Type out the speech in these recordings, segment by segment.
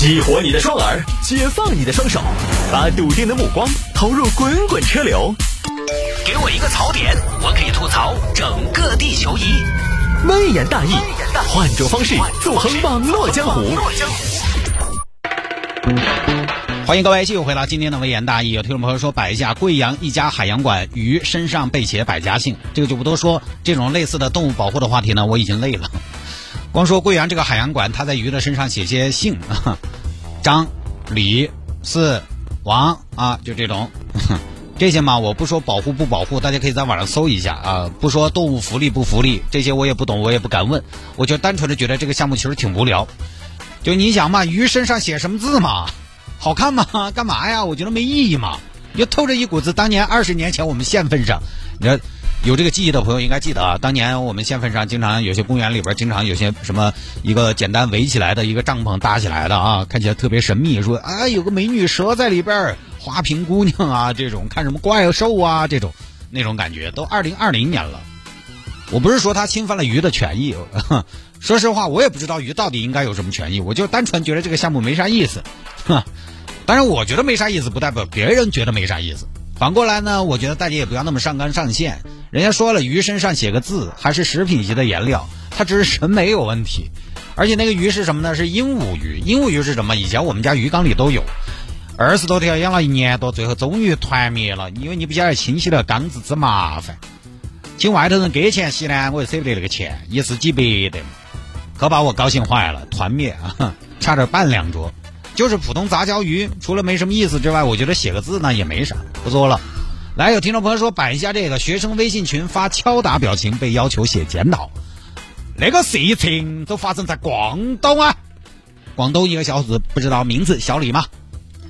激活你的双耳，解放你的双手，把笃定的目光投入滚滚车流。给我一个槽点，我可以吐槽整个地球仪。微言大义，换种方式纵横网络江湖。欢迎各位继续回到今天的微言大义。有听众朋友说，摆一下贵阳一家海洋馆鱼身上被写百家姓，这个就不多说。这种类似的动物保护的话题呢，我已经累了。光说贵阳这个海洋馆，他在鱼的身上写些姓啊，张、李、四、王啊，就这种。这些嘛，我不说保护不保护，大家可以在网上搜一下啊。不说动物福利不福利，这些我也不懂，我也不敢问。我就单纯的觉得这个项目其实挺无聊。就你想嘛，鱼身上写什么字嘛？好看吗？干嘛呀？我觉得没意义嘛。就透着一股子当年二十年前我们县份上，你说有这个记忆的朋友应该记得啊，当年我们县份上经常有些公园里边经常有些什么一个简单围起来的一个帐篷搭起来的啊，看起来特别神秘，说啊有个美女蛇在里边。花瓶姑娘啊，这种看什么怪兽啊，这种那种感觉，都二零二零年了。我不是说他侵犯了鱼的权益，说实话，我也不知道鱼到底应该有什么权益，我就单纯觉得这个项目没啥意思。当然，我觉得没啥意思，不代表别人觉得没啥意思。反过来呢，我觉得大家也不要那么上纲上线。人家说了，鱼身上写个字，还是食品级的颜料，它只是审美有问题。而且那个鱼是什么呢？是鹦鹉鱼。鹦鹉鱼是什么？以前我们家鱼缸里都有。二十多条养了一年多，最后终于团灭了，因为你不晓得清洗了缸子之麻烦，请外头人给钱洗呢，我又舍不得那个钱，一次几百的，可把我高兴坏了，团灭啊，差点半两桌。就是普通杂交鱼，除了没什么意思之外，我觉得写个字呢也没啥，不做了。来，有听众朋友说摆一下这个，学生微信群发敲打表情被要求写检讨，那个事情都发生在广东啊，广东一个小伙子不知道名字，小李吗？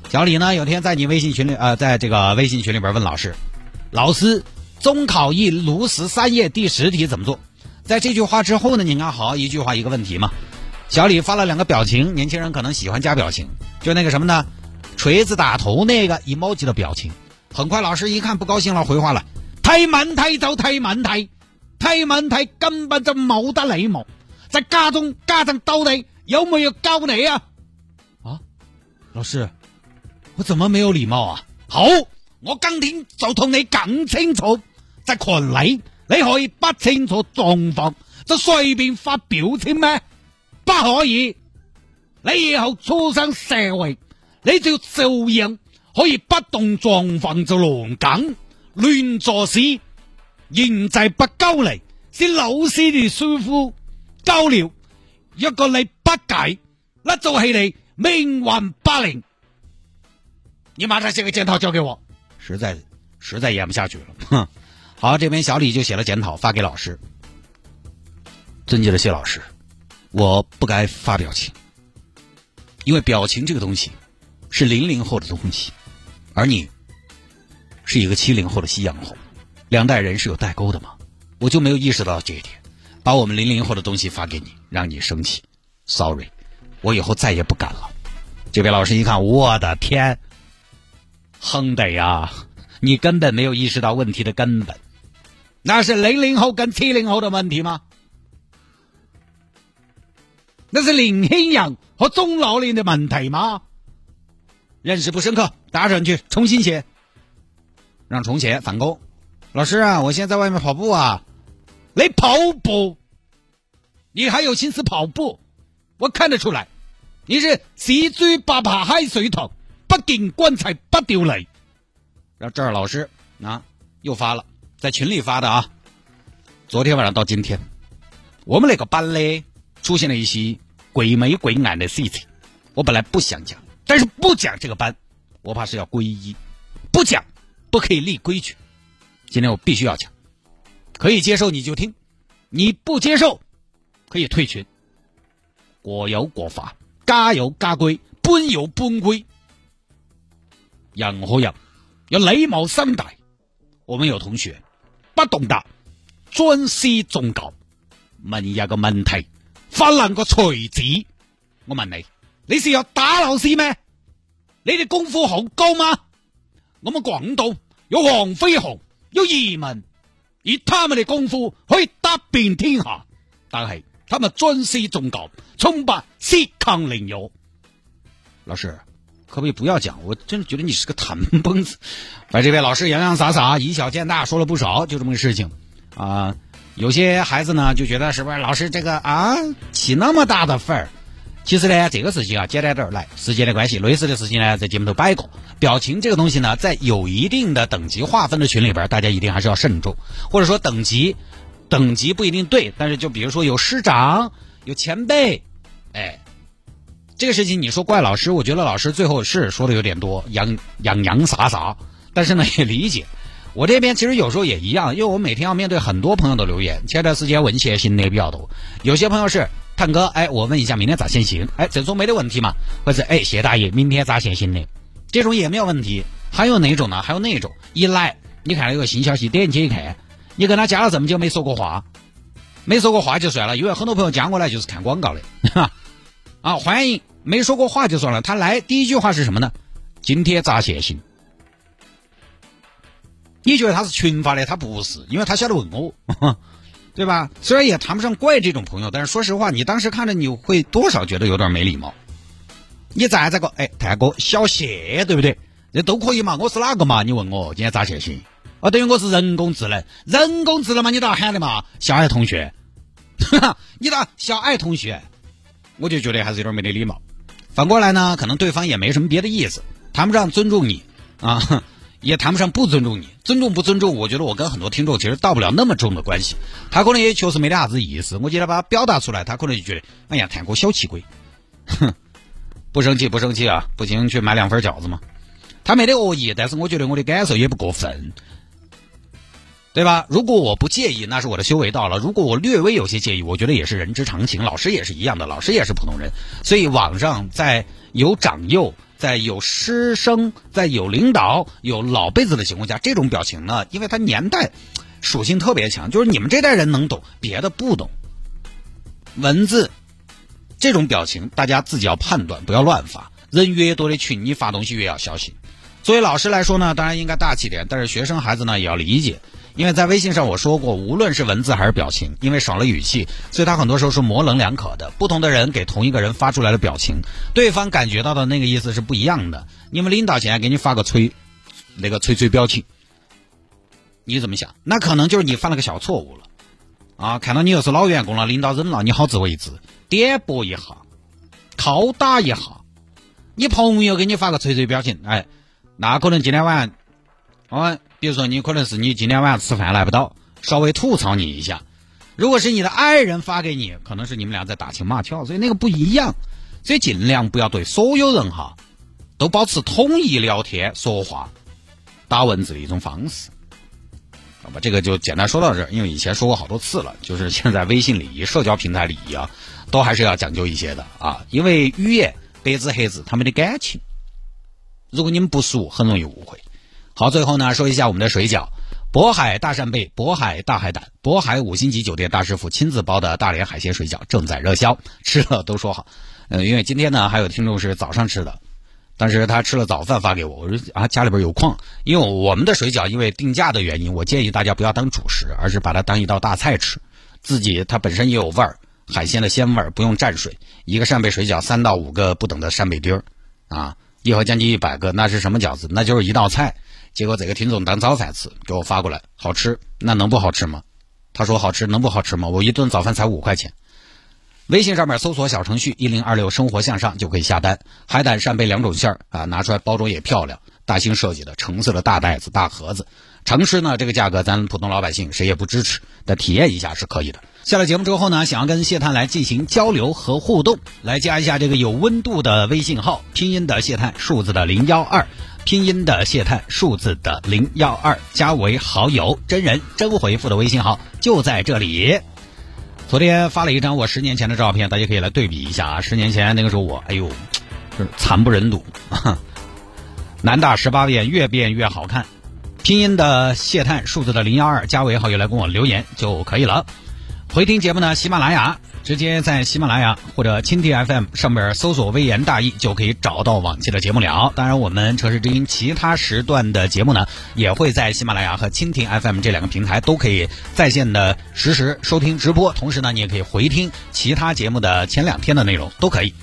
小李呢？有天在你微信群里，呃，在这个微信群里边问老师：“老师，中考一卢十三页第十题怎么做？”在这句话之后呢，你看好一句话一个问题嘛？小李发了两个表情，年轻人可能喜欢加表情，就那个什么呢？锤子打头那个 emoji 的表情。很快老师一看不高兴了，回话了：“睇问题就睇问题，睇问题根本就冇得礼貌。在家中家长到底有冇有教你啊？”啊，老师。我怎么没有礼貌啊？好，我今天就同你讲清楚，在群里你可以不清楚状况就随便发表情咩？不可以。你以后出上社会，你就照样可以不动状况就乱讲、乱做事。现在不交嚟，是老师的师傅交了，一个你不解，那做起嚟命运不灵。你马上写个检讨交给我，实在实在演不下去了。哼，好，这边小李就写了检讨发给老师。尊敬的谢老师，我不该发表情，因为表情这个东西是零零后的东西，而你是一个七零后的夕阳红，两代人是有代沟的嘛，我就没有意识到这一点，把我们零零后的东西发给你，让你生气。Sorry，我以后再也不敢了。这位老师一看，我的天！哼的呀，你根本没有意识到问题的根本，那是零零后跟七零后的问题吗？那是年轻人和中老年的问题吗？认识不深刻，打上去重新写，让重写返工。老师啊，我现在在外面跑步啊，你跑步，你还有心思跑步？我看得出来，你是喜猪八怕海水烫。不进棺材不丢泪。然后这儿老师啊又发了，在群里发的啊。昨天晚上到今天，我们那个班呢出现了一些鬼眉鬼眼的事情。我本来不想讲，但是不讲这个班，我怕是要皈依。不讲不可以立规矩。今天我必须要讲，可以接受你就听，你不接受可以退群。国有国法，家有家规，本有本规。人和人要礼貌相待。我们有同学不懂得尊师重教，问一个问题，发烂个锤子。我问你，你是要打老师咩？你的功夫好高吗？我们广东有黄飞鸿，有移民，以他们的功夫可以打遍天下，但系他们尊师重教，从不恃强凌弱。老师，可不可以不要讲？我真的觉得你是个谈崩子。把这位老师洋洋洒洒、以小见大说了不少，就这么个事情啊。有些孩子呢就觉得是不是老师这个啊起那么大的份儿？其实呢，这个事情啊简单点儿来，时间的关系，类似的事情呢在节目头摆过。表情这个东西呢，在有一定的等级划分的群里边，大家一定还是要慎重，或者说等级等级不一定对，但是就比如说有师长、有前辈，哎，这个事情你说怪老师，我觉得老师最后是说的有点多，洋洋洋洒洒，但是呢也理解。我这边其实有时候也一样，因为我每天要面对很多朋友的留言。前段时间文学新的比较多，有些朋友是探哥，哎，我问一下明天咋限行？哎，这种没得问题嘛？或者哎，谢大爷，明天咋限行的？这种也没有问题。还有哪种呢？还有那种一来，你看到有个新消息，点进去一看，你跟他加了这么久没说过话，没说过话就算了，因为很多朋友加过来就是看广告的，啊，欢迎，没说过话就算了，他来第一句话是什么呢？今天咋限行？你觉得他是群发的？他不是，因为他晓得问我，对吧？虽然也谈不上怪这种朋友，但是说实话，你当时看着你会多少觉得有点没礼貌。你再这个，哎，探哥小谢，对不对？这都可以嘛？我是哪个嘛？你问我今天咋写信？啊，等于我是人工智能，人工智能嘛？你咋喊的嘛？小爱同学，你咋小爱同学？我就觉得还是有点没得礼貌。反过来呢，可能对方也没什么别的意思，谈不上尊重你啊。也谈不上不尊重你，尊重不尊重，我觉得我跟很多听众其实到不了那么重的关系。他可能也确实没得啥子意思，我今天把它表达出来，他可能就觉得，哎呀，谈过小气鬼，哼，不生气不生气啊，不行去买两份饺子嘛。他没得恶意，但是我觉得我的感受也不过分，对吧？如果我不介意，那是我的修为到了；如果我略微有些介意，我觉得也是人之常情。老师也是一样的，老师也是普通人，所以网上在有长幼。在有师生、在有领导、有老辈子的情况下，这种表情呢，因为它年代属性特别强，就是你们这代人能懂，别的不懂。文字这种表情，大家自己要判断，不要乱发。人越多的群，你发东西越要小心。作为老师来说呢，当然应该大气点，但是学生孩子呢也要理解。因为在微信上我说过，无论是文字还是表情，因为少了语气，所以他很多时候是模棱两可的。不同的人给同一个人发出来的表情，对方感觉到的那个意思是不一样的。你们领导现在给你发个催，那个催催表情，你怎么想？那可能就是你犯了个小错误了啊！看到你又是老员工了，领导忍了，你好自为之，点拨一下，拷打一下。你朋友给你发个催催表情，哎，那可能今天晚上，啊。比如说，你可能是你今天晚上吃饭来不到，稍微吐槽你一下；如果是你的爱人发给你，可能是你们俩在打情骂俏，所以那个不一样。所以尽量不要对所有人哈都保持统一聊天说话、打文字的一种方式。好吧，这个就简单说到这儿，因为以前说过好多次了，就是现在微信礼仪、社交平台礼仪啊，都还是要讲究一些的啊，因为语言白纸黑字，他们的感情，如果你们不熟，很容易误会。好，最后呢，说一下我们的水饺，渤海大扇贝、渤海大海胆、渤海五星级酒店大师傅亲自包的大连海鲜水饺正在热销，吃了都说好。呃，因为今天呢，还有听众是早上吃的，但是他吃了早饭发给我，我说啊，家里边有矿，因为我们的水饺因为定价的原因，我建议大家不要当主食，而是把它当一道大菜吃，自己它本身也有味儿，海鲜的鲜味儿不用蘸水，一个扇贝水饺三到五个不等的扇贝丁儿，啊，一盒将近一百个，那是什么饺子？那就是一道菜。结果这个听众当早饭吃，给我发过来，好吃，那能不好吃吗？他说好吃，能不好吃吗？我一顿早饭才五块钱。微信上面搜索小程序一零二六生活向上就可以下单，海胆扇贝两种馅儿啊，拿出来包装也漂亮，大兴设计的橙色的大袋子大盒子。城市呢这个价格咱普通老百姓谁也不支持，但体验一下是可以的。下了节目之后呢，想要跟谢探来进行交流和互动，来加一下这个有温度的微信号，拼音的谢探，数字的零幺二。拼音的谢探，数字的零幺二，加为好友，真人真回复的微信号就在这里。昨天发了一张我十年前的照片，大家可以来对比一下啊。十年前那个时候我，哎呦，是惨不忍睹，男大十八变，越变越好看。拼音的谢探，数字的零幺二，加为好友来跟我留言就可以了。回听节目呢，喜马拉雅。直接在喜马拉雅或者蜻蜓 FM 上面搜索“微言大义”，就可以找到往期的节目了。当然，我们城市之音其他时段的节目呢，也会在喜马拉雅和蜻蜓 FM 这两个平台都可以在线的实时收听直播。同时呢，你也可以回听其他节目的前两天的内容，都可以。